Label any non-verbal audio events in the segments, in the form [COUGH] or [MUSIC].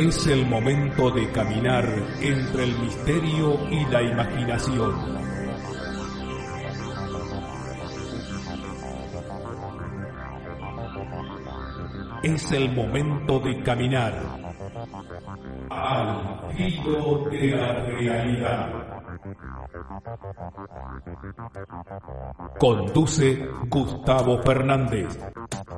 Es el momento de caminar entre el misterio y la imaginación. Es el momento de caminar al filo de la realidad. Conduce Gustavo Fernández.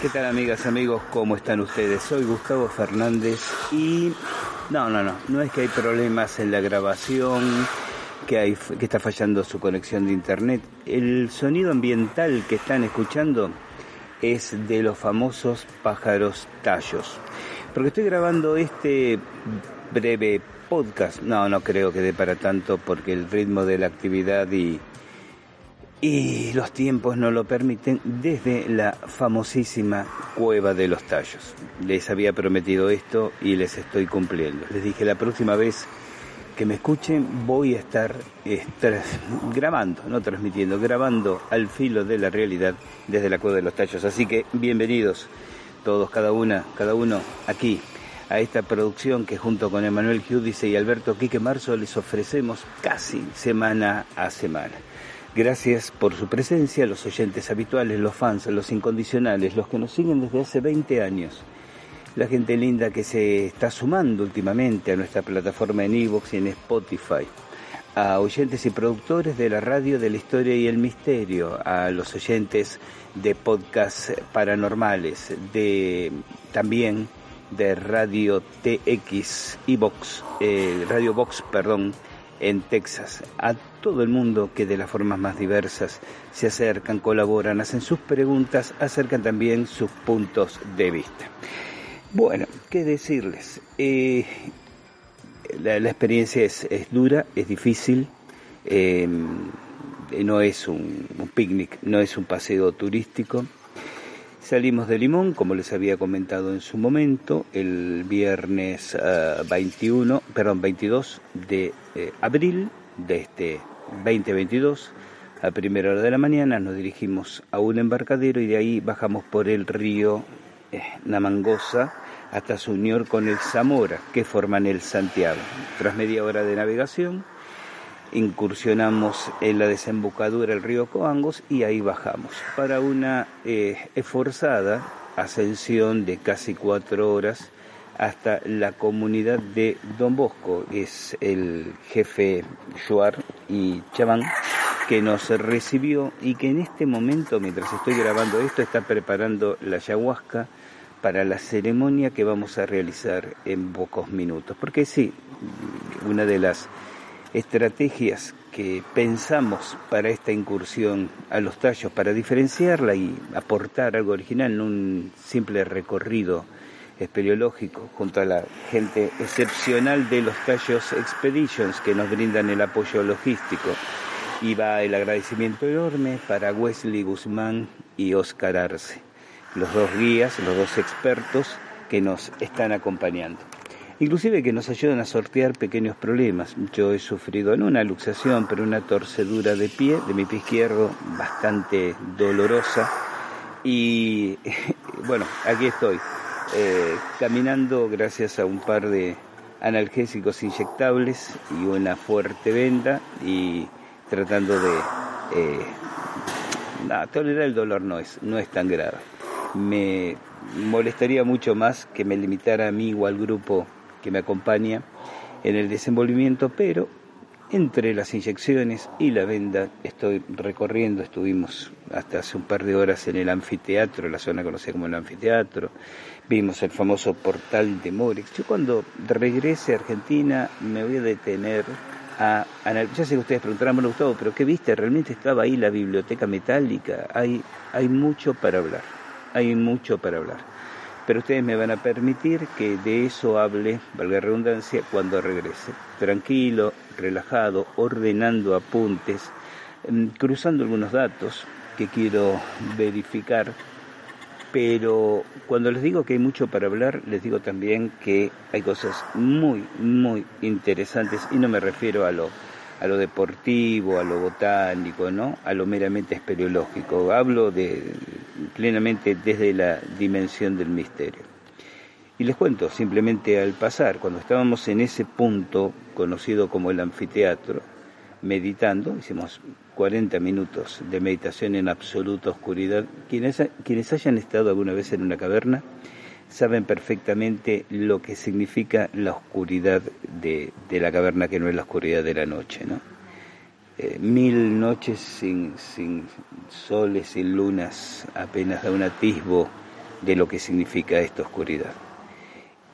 ¿Qué tal amigas, amigos? ¿Cómo están ustedes? Soy Gustavo Fernández y no, no, no, no es que hay problemas en la grabación, que, hay, que está fallando su conexión de internet. El sonido ambiental que están escuchando es de los famosos pájaros tallos. Porque estoy grabando este breve podcast. No, no creo que dé para tanto porque el ritmo de la actividad y y los tiempos no lo permiten desde la famosísima Cueva de los Tallos. Les había prometido esto y les estoy cumpliendo. Les dije la próxima vez que me escuchen voy a estar grabando, no transmitiendo, grabando al filo de la realidad desde la Cueva de los Tallos. Así que bienvenidos todos, cada una, cada uno aquí a esta producción que junto con Emanuel Giudice y Alberto Quique Marzo les ofrecemos casi semana a semana. Gracias por su presencia, los oyentes habituales, los fans, los incondicionales, los que nos siguen desde hace 20 años, la gente linda que se está sumando últimamente a nuestra plataforma en Evox y en Spotify, a oyentes y productores de la radio de la historia y el misterio, a los oyentes de podcasts paranormales, de también de Radio TX, Evox, eh, Radio Box, perdón, en Texas, a todo el mundo que de las formas más diversas se acercan, colaboran, hacen sus preguntas, acercan también sus puntos de vista. Bueno, ¿qué decirles? Eh, la, experiencia es, es, dura, es difícil, eh, no es un picnic, no es un paseo turístico. Salimos de Limón, como les había comentado en su momento, el viernes uh, 21, perdón, 22 de eh, abril de este 2022. A primera hora de la mañana nos dirigimos a un embarcadero y de ahí bajamos por el río eh, Namangosa hasta su unión con el Zamora, que forman el Santiago. Tras media hora de navegación, incursionamos en la desembocadura del río Coangos y ahí bajamos para una eh, esforzada ascensión de casi cuatro horas hasta la comunidad de Don Bosco, es el jefe Joar y Chaván que nos recibió y que en este momento, mientras estoy grabando esto, está preparando la ayahuasca para la ceremonia que vamos a realizar en pocos minutos. Porque sí, una de las estrategias que pensamos para esta incursión a los tallos, para diferenciarla y aportar algo original, no un simple recorrido espeleológico junto a la gente excepcional de los tallos Expeditions que nos brindan el apoyo logístico. Y va el agradecimiento enorme para Wesley Guzmán y Oscar Arce, los dos guías, los dos expertos que nos están acompañando inclusive que nos ayudan a sortear pequeños problemas. Yo he sufrido no una luxación, pero una torcedura de pie, de mi pie izquierdo, bastante dolorosa. Y [LAUGHS] bueno, aquí estoy, eh, caminando gracias a un par de analgésicos inyectables y una fuerte venda y tratando de... Eh, tolerar el dolor no es, no es tan grave. me molestaría mucho más que me limitara a mí o al grupo que me acompaña en el desenvolvimiento, pero entre las inyecciones y la venda estoy recorriendo, estuvimos hasta hace un par de horas en el anfiteatro, la zona conocida como el anfiteatro, vimos el famoso portal de Morex. Yo cuando regrese a Argentina me voy a detener a analizar, ya sé que ustedes preguntarán, bueno Gustavo, pero ¿qué viste? ¿Realmente estaba ahí la biblioteca metálica? Hay, hay mucho para hablar, hay mucho para hablar pero ustedes me van a permitir que de eso hable, valga redundancia, cuando regrese. Tranquilo, relajado, ordenando apuntes, mm, cruzando algunos datos que quiero verificar, pero cuando les digo que hay mucho para hablar, les digo también que hay cosas muy, muy interesantes, y no me refiero a lo a lo deportivo, a lo botánico, ¿no? a lo meramente espeleológico. Hablo de, plenamente desde la dimensión del misterio. Y les cuento, simplemente al pasar, cuando estábamos en ese punto conocido como el anfiteatro, meditando, hicimos 40 minutos de meditación en absoluta oscuridad. Quienes, quienes hayan estado alguna vez en una caverna, saben perfectamente lo que significa la oscuridad de, la caverna, que no es la oscuridad de la noche, ¿no? Eh, mil noches sin, sin soles, sin lunas, apenas da un atisbo de lo que significa esta oscuridad.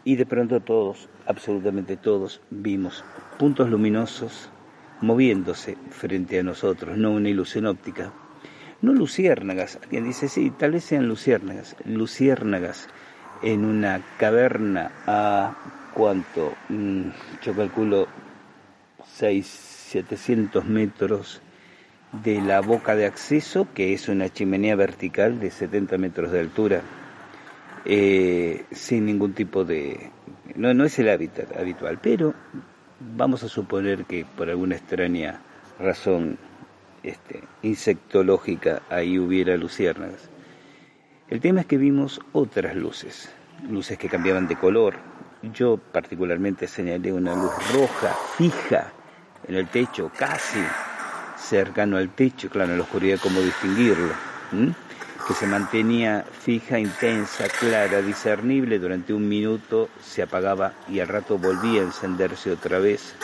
Y de pronto todos, absolutamente todos, vimos puntos luminosos moviéndose frente a nosotros, no una ilusión óptica, no luciérnagas. Alguien dice, sí, tal vez sean luciérnagas, luciérnagas en una caverna a cuánto, mm, yo calculo 6, 700 metros de la boca de acceso, que es una chimenea vertical de 70 metros de altura, eh, sin ningún tipo de... No, no es el hábitat habitual, pero vamos a suponer que por alguna extraña razón este, insectológica ahí hubiera luciérnagas. El tema es que vimos otras luces, luces que cambiaban de color. Yo particularmente señalé una luz roja, fija, en el techo, casi cercano al techo, claro, en la oscuridad cómo distinguirlo, que se mantenía fija, intensa, clara, discernible, durante un minuto se apagaba y al rato volvía a encenderse otra vez.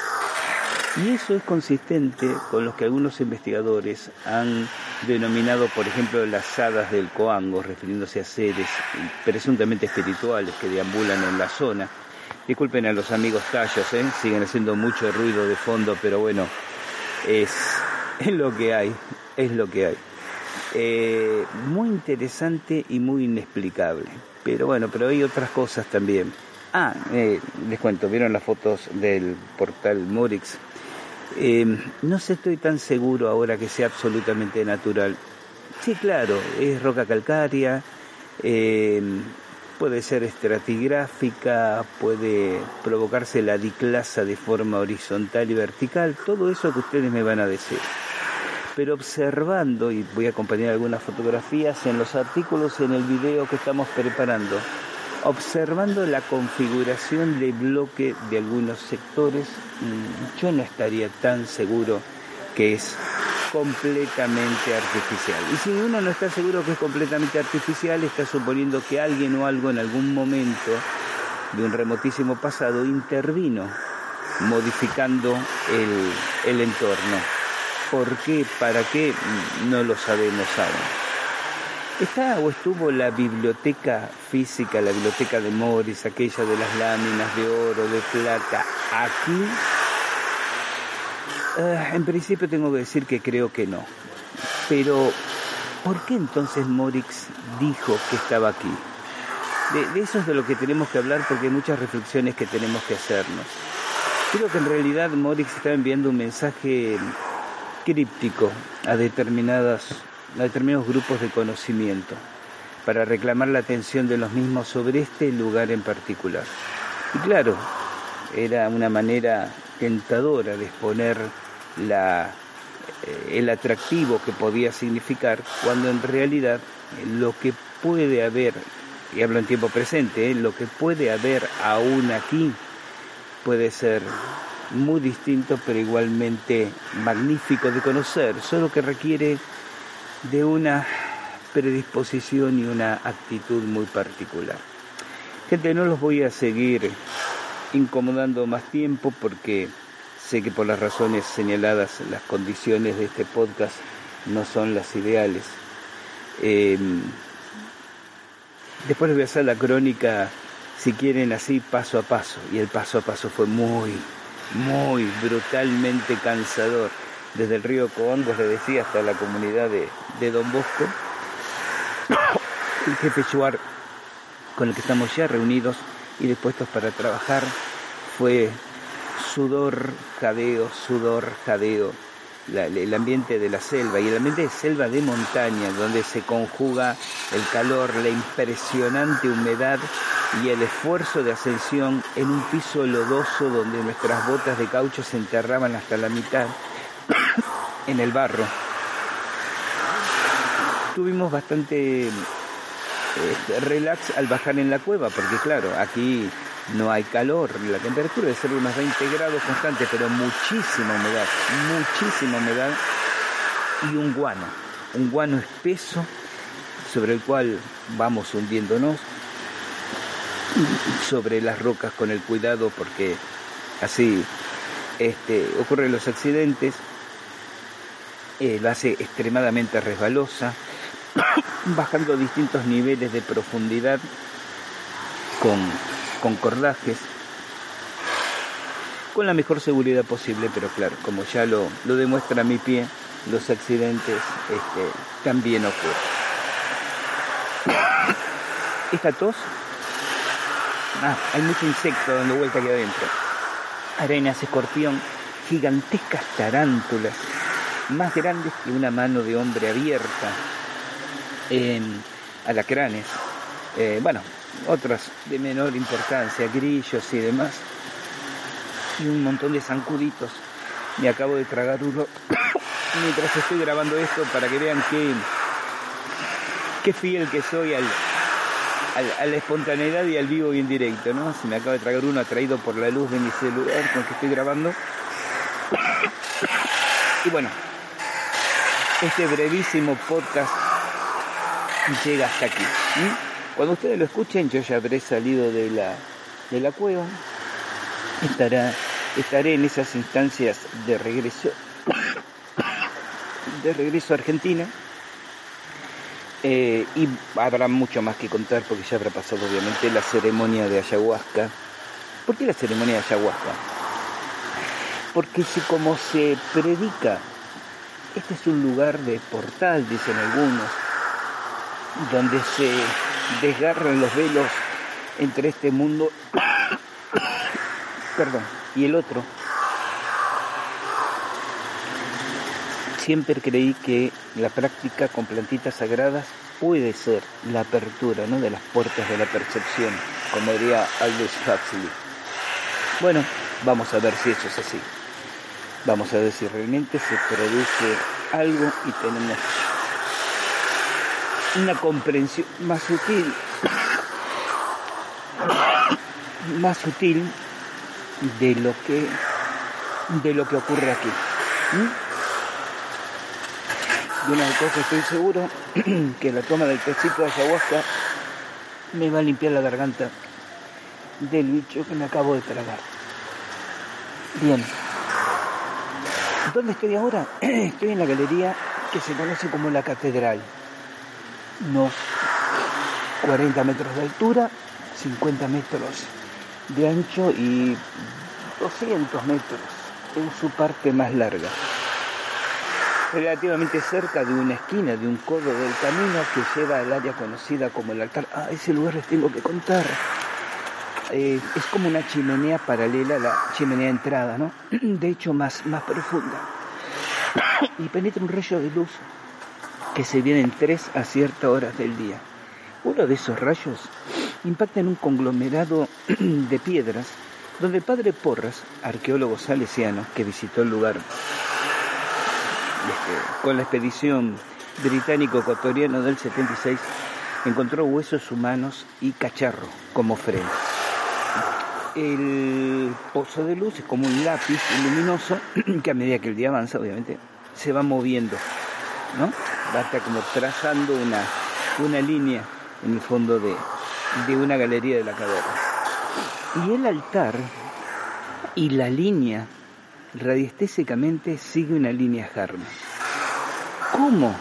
Y eso es consistente con lo que algunos investigadores han denominado, por ejemplo, las hadas del Coango, refiriéndose a seres presuntamente espirituales que deambulan en la zona. Disculpen a los amigos tallos, ¿eh? siguen haciendo mucho ruido de fondo, pero bueno, es, [LAUGHS] es lo que hay, es lo que hay. Eh, muy interesante y muy inexplicable. Pero bueno, pero hay otras cosas también. Ah, eh, les cuento, ¿vieron las fotos del portal Morix? Eh, no sé, estoy tan seguro ahora que sea absolutamente natural. Sí, claro, es roca calcárea, puede ser estratigráfica, puede provocarse la diclasa de forma horizontal y vertical, todo eso que ustedes me van a decir. Pero observando, y voy a acompañar algunas fotografías en los artículos en el video que estamos preparando, observando la configuración de bloque de algunos sectores, mm, yo no estaría tan seguro que es completamente artificial. Y si uno no está seguro que es completamente artificial, está suponiendo que alguien o algo en algún momento de un remotísimo pasado intervino modificando el, el entorno. ¿Por qué? ¿Para qué? No lo sabemos aún. ¿Está o estuvo la biblioteca física, la biblioteca de Morris, aquella de las láminas de oro, de plata, aquí? Ah, en principio tengo que decir que creo que no. Pero, ¿por qué entonces Morix dijo que estaba aquí? De, eso es de lo que tenemos que hablar porque hay muchas reflexiones que tenemos que hacernos. Creo que en realidad Morix está enviando un mensaje críptico a determinadas a determinados grupos de conocimiento para reclamar la atención de los mismos sobre este lugar en particular. Y claro, era una manera tentadora de exponer eh, el atractivo que podía significar cuando en realidad lo que puede haber, y hablo en tiempo presente, eh, lo que puede haber aún aquí puede ser muy distinto pero igualmente magnífico de conocer, solo que requiere de una predisposición y una actitud muy particular. Gente, no los voy a seguir incomodando más tiempo porque sé que por las razones señaladas las condiciones de este podcast no son las ideales. Eh, después les voy a hacer la crónica, si quieren, así paso a paso. Y el paso a paso fue muy, muy brutalmente cansador. Desde el río Coongos, le decía, hasta la comunidad de, de Don Bosco. El jefe Chuar, con el que estamos ya reunidos y dispuestos para trabajar, fue sudor, jadeo, sudor, jadeo el ambiente de la selva y el ambiente de selva de montaña, donde se conjuga el calor, la impresionante humedad y el esfuerzo de ascensión en un piso lodoso donde nuestras botas de caucho se enterraban hasta la mitad en el barro. Tuvimos bastante este, relax al bajar en la cueva, porque claro, aquí no hay calor, la temperatura debe ser de unos 20 grados constante, pero muchísima humedad, muchísima humedad y un guano, un guano espeso sobre el cual vamos hundiéndonos sobre las rocas con el cuidado porque así este, ocurren los accidentes, eh, la hace extremadamente resbalosa, [COUGHS] bajando distintos niveles de profundidad con, con cordajes, con la mejor seguridad posible, pero claro, como ya lo, lo demuestra mi pie, los accidentes este, también ocurren. Esta tos, ah, hay mucho insecto dando vuelta aquí adentro. Arenas, escorpión, gigantescas tarántulas, más grandes que una mano de hombre abierta, eh, alacranes, bueno, otras de menor importancia, grillos y demás, y un montón de zancuditos. Me acabo de tragar uno [COUGHS] mientras estoy grabando esto para que vean qué, qué fiel que soy al, al- a la espontaneidad y al vivo y en directo, ¿no? Se me acaba de tragar uno atraído por la luz de mi celular con el que estoy grabando. [COUGHS] Y bueno, este brevísimo podcast llega hasta aquí. Cuando ustedes lo escuchen, yo ya habré salido de la, de la cueva. Estará, estaré en esas instancias de regreso, [COUGHS] de regreso a Argentina. Eh, y habrá mucho más que contar porque ya habrá pasado obviamente la ceremonia de ayahuasca. ¿Por qué la ceremonia de ayahuasca? Porque si como se predica, este es un lugar de portal, dicen algunos, donde se desgarran los velos entre este mundo perdón, y el otro. Siempre creí que la práctica con plantitas sagradas puede ser la apertura ¿no? de las puertas de la percepción, como diría Aldous Huxley. Bueno, vamos a ver si eso es así. Vamos a ver si realmente se produce algo y tenemos una comprensión más sutil, más sutil de lo que de lo que ocurre aquí. De una cosa estoy seguro [CLEARS THROAT] que la toma del tecito de ayahuasca me va a limpiar la garganta del bicho que me acabo de tragar. Bien. ¿Dónde estoy ahora? [CLEARS THROAT] Estoy en la galería que se conoce como la catedral. Unos 40 metros de altura, 50 metros de ancho y 200 metros en su parte más larga. Relativamente cerca de una esquina, de un codo del camino que lleva al área conocida como el altar. Ah, ese lugar les tengo que contar. Eh, es como una chimenea paralela a la chimenea de entrada, ¿no? [CLEARS THROAT] De hecho, más, más profunda. [COUGHS] Y penetra un rayo de luz que se viene en tres a ciertas horas del día. Uno de esos rayos impacta en un conglomerado [CLEARS THROAT] de piedras donde el padre Porras, arqueólogo salesiano que visitó el lugar este, con la expedición británico-ecuatoriana del 76, encontró huesos humanos y cacharro como freno. El pozo de luz es como un lápiz luminoso [CLEARS THROAT] que a medida que el día avanza, obviamente, se va moviendo, ¿no? Va a estar como trazando una, una línea en el fondo de, de una galería de la caverna. Y el altar y la línea radiestésicamente sigue una línea Harman. ¿Cómo?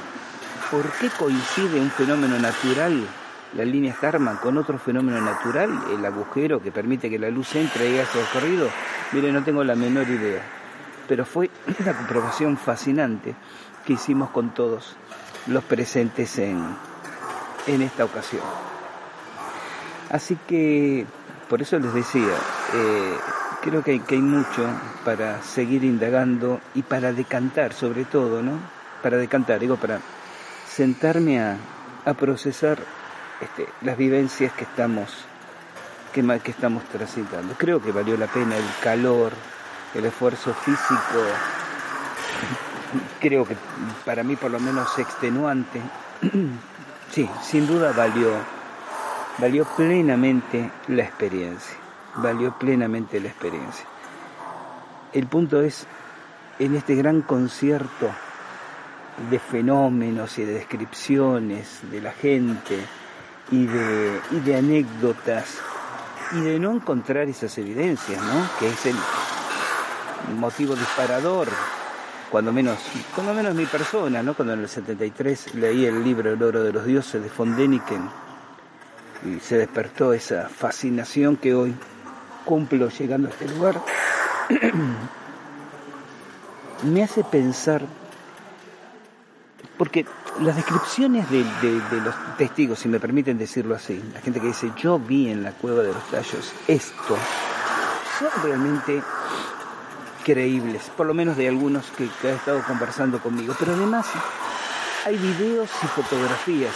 ¿Por qué coincide un fenómeno natural, la línea Harman, con otro fenómeno natural, el agujero que permite que la luz entre y haga recorrido? Mire, no tengo la menor idea, pero fue una comprobación fascinante que hicimos con todos los presentes en, en esta ocasión. Así que, por eso les decía, eh, creo que hay, mucho para seguir indagando y para decantar sobre todo, ¿no? Para decantar, digo, para sentarme a, procesar este, las vivencias que estamos, que, que estamos transitando. Creo que valió la pena el calor, el esfuerzo físico, creo que para mí por lo menos extenuante. [CLEARS THROAT] sí, sin duda valió, valió plenamente la experiencia, valió plenamente la experiencia. El punto es, en este gran concierto de fenómenos y de descripciones de la gente y de, y de anécdotas y de no encontrar esas evidencias, ¿no? Que es el motivo disparador, cuando menos, cuando menos mi persona, ¿no? Cuando en el 73 leí el libro El oro de los dioses de von Däniken y se despertó esa fascinación que hoy cumplo llegando a este lugar, [CLEARS THROAT] me hace pensar, porque las descripciones de, de- de los testigos, si me permiten decirlo así, la gente que dice yo vi en la cueva de los tallos esto, son realmente creíbles, por lo menos de algunos que, que han estado conversando conmigo, pero además hay videos y fotografías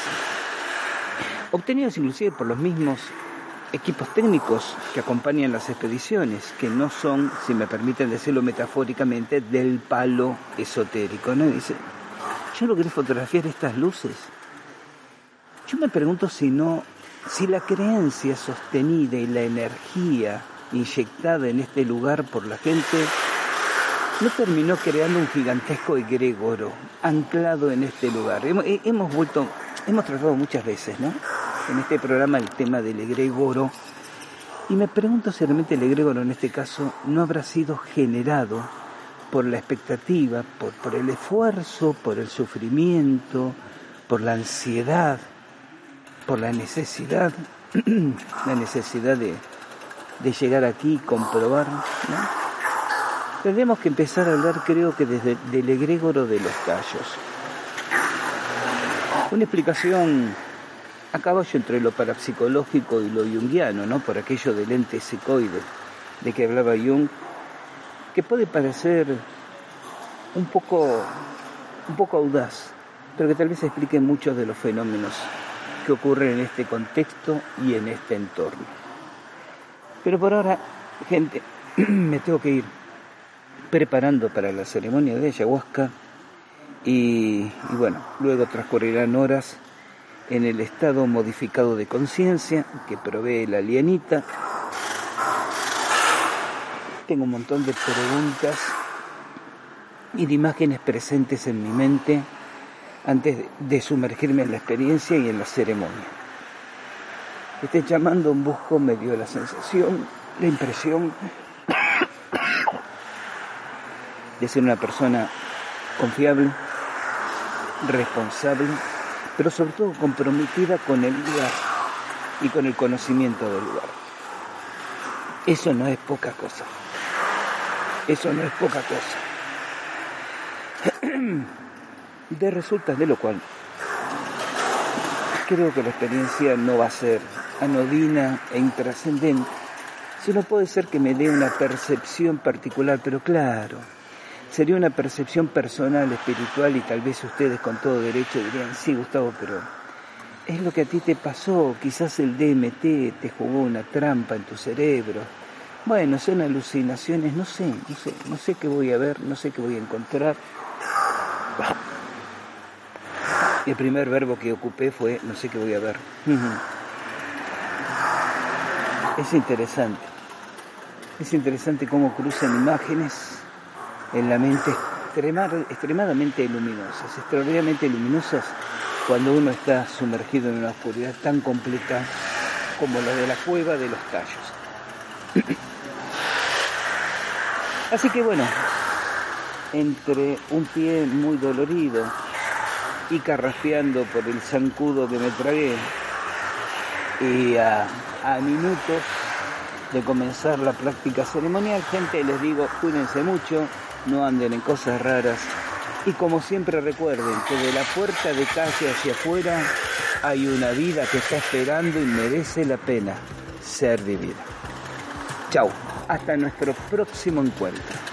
obtenidos inclusive por los mismos equipos técnicos que acompañan las expediciones, que no son, si me permiten decirlo metafóricamente, del palo esotérico. ¿no? Dice, yo fotografiar estas luces. Yo me pregunto si no, si la creencia sostenida y la energía inyectada en este lugar por la gente no terminó creando un gigantesco egregoro anclado en este lugar. Hemos, he- hemos vuelto, hemos tratado muchas veces, ¿no? En este programa el tema del egregoro. Y me pregunto si realmente el egregoro en este caso no habrá sido generado por la expectativa, por, por el esfuerzo, por el sufrimiento, por la ansiedad, por la necesidad, [CLEARS THROAT] la necesidad de, de llegar aquí y comprobar, ¿no? Tendremos que empezar a hablar, creo que desde del egregoro de los tallos. Una explicación a caballo entre lo parapsicológico y lo junguiano, ¿no? Por aquello del ente secoide de que hablaba Jung, que puede parecer un poco, un poco audaz, pero que tal vez explique muchos de los fenómenos que ocurren en este contexto y en este entorno. Pero por ahora, gente, [CLEARS THROAT] me tengo que ir preparando para la ceremonia de ayahuasca y, bueno, luego transcurrirán horas en el estado modificado de conciencia que provee la alienita. Tengo un montón de preguntas y de imágenes presentes en mi mente antes de- de sumergirme en la experiencia y en la ceremonia. Este llamando un busco me dio la sensación, la impresión de ser una persona confiable, responsable, pero sobre todo comprometida con el lugar y con el conocimiento del lugar. Eso no es poca cosa. Eso no es poca cosa. [CLEARS THROAT] De resultas de lo cual creo que la experiencia no va a ser anodina e intrascendente, sino puede ser que me dé una percepción particular, pero claro, sería una percepción personal, espiritual y tal vez ustedes con todo derecho dirían, sí Gustavo, pero es lo que a ti te pasó, quizás el DMT te jugó una trampa en tu cerebro. Bueno, son alucinaciones, no sé, no sé, no sé qué voy a ver, no sé qué voy a encontrar. El primer verbo que ocupé fue no sé qué voy a ver. Es interesante. Es interesante cómo cruzan imágenes en la mente extrema- extremadamente luminosas, extraordinariamente luminosas, cuando uno está sumergido en una oscuridad tan completa como la de la cueva de los tallos. [CLEARS THROAT] Así que bueno, entre un pie muy dolorido y carraspeando por el zancudo que me tragué, y a, a minutos de comenzar la práctica ceremonial, gente, les digo, cuídense mucho, no anden en cosas raras, y como siempre recuerden que de la puerta de calle hacia afuera hay una vida que está esperando y merece la pena ser vivida. Chao, hasta nuestro próximo encuentro.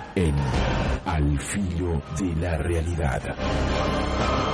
en Al filo de la realidad.